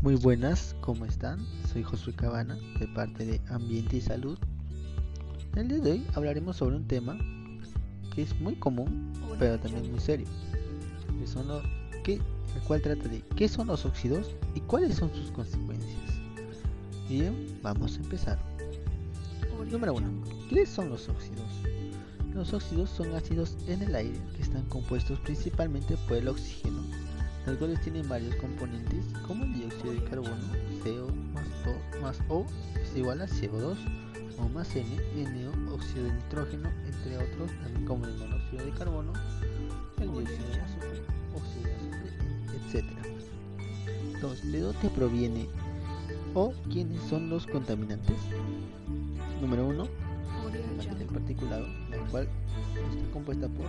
Muy buenas, ¿cómo están? Soy Josué Cabana, de parte de Ambiente y Salud. El día de hoy hablaremos sobre un tema que es muy común, pero también muy serio. Que son los, que, el cual trata de qué son los óxidos y cuáles son sus consecuencias. Bien, vamos a empezar. Número 1. ¿Qué son los óxidos? Los óxidos son ácidos en el aire que están compuestos principalmente por el oxígeno los cuales tienen varios componentes como el dióxido de carbono, CO más O, más o es igual a CO2 o más N, NO, óxido de nitrógeno, entre otros, también como el monóxido de carbono, el dióxido de azufre, óxido de azufre, etc. 2. ¿De dónde proviene o quiénes son los contaminantes? Número 1. El particulado, la cual está compuesta por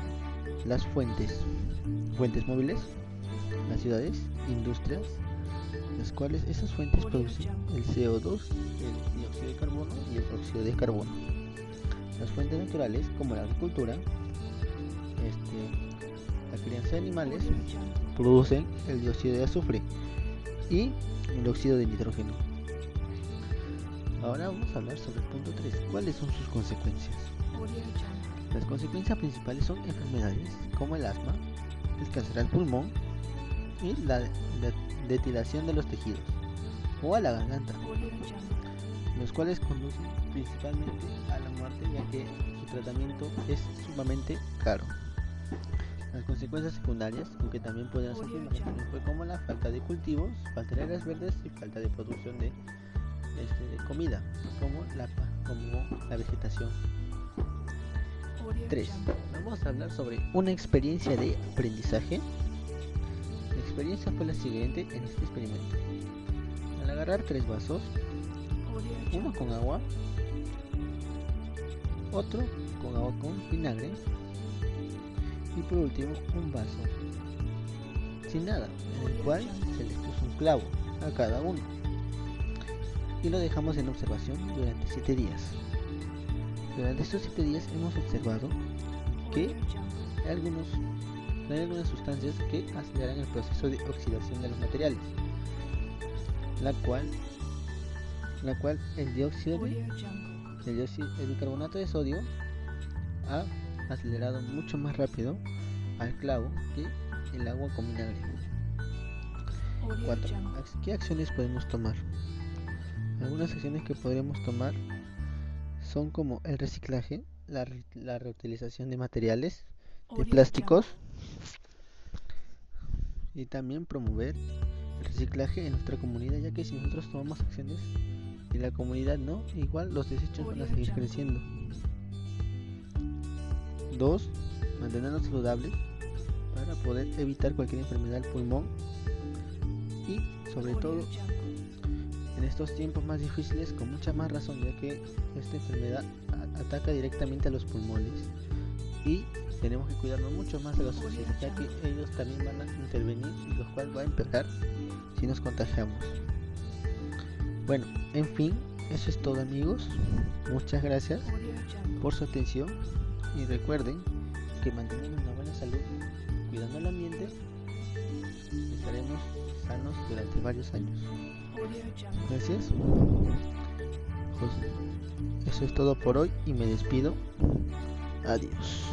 las fuentes, fuentes móviles, las ciudades, industrias, las cuales esas fuentes producen el CO2, el dióxido de carbono y el óxido de carbono. Las fuentes naturales, como la agricultura, este, la crianza de animales, producen el dióxido de azufre y el óxido de nitrógeno. Ahora vamos a hablar sobre el punto 3. ¿Cuáles son sus consecuencias? Las consecuencias principales son enfermedades como el asma, el cáncer al pulmón, y la, detilación de los tejidos o a la garganta, los cuales conducen principalmente a la muerte ya que su tratamiento es sumamente caro. Las consecuencias secundarias, aunque también pueden ser fue como la falta de cultivos, falta de áreas verdes y falta de producción de, este, comida, como la, como la vegetación. 3. Vamos a hablar sobre una experiencia de aprendizaje experiencia fue la siguiente en este experimento. Al agarrar tres vasos, uno con agua, otro con agua con vinagre y por último un vaso sin nada, en el cual se les puso un clavo a cada uno y lo dejamos en observación durante 7 días. Durante estos 7 días hemos observado que algunos hay algunas sustancias que aceleran el proceso de oxidación de los materiales, la cual, la cual el dióxido de, el, dióxido, el bicarbonato de sodio ha acelerado mucho más rápido al clavo que el agua con vinagre. 4. ¿Qué acciones podemos tomar? Algunas acciones que podremos tomar son como el reciclaje, la, la reutilización de materiales, de plásticos, y también promover el reciclaje en nuestra comunidad, ya que si nosotros tomamos acciones y la comunidad no, igual los desechos van a seguir creciendo. 2. Mantenernos saludables para poder evitar cualquier enfermedad del pulmón y sobre todo en estos tiempos más difíciles con mucha más razón ya que esta enfermedad ataca directamente a los pulmones y tenemos que cuidarnos mucho más de los socios, ya que ellos también van a intervenir y los cuales va a empeorar si nos contagiamos. Bueno, en fin, eso es todo amigos. Muchas gracias por su atención y recuerden que manteniendo una buena salud, cuidando el ambiente, estaremos sanos durante varios años. Gracias. Pues, eso es todo por hoy y me despido. Adiós.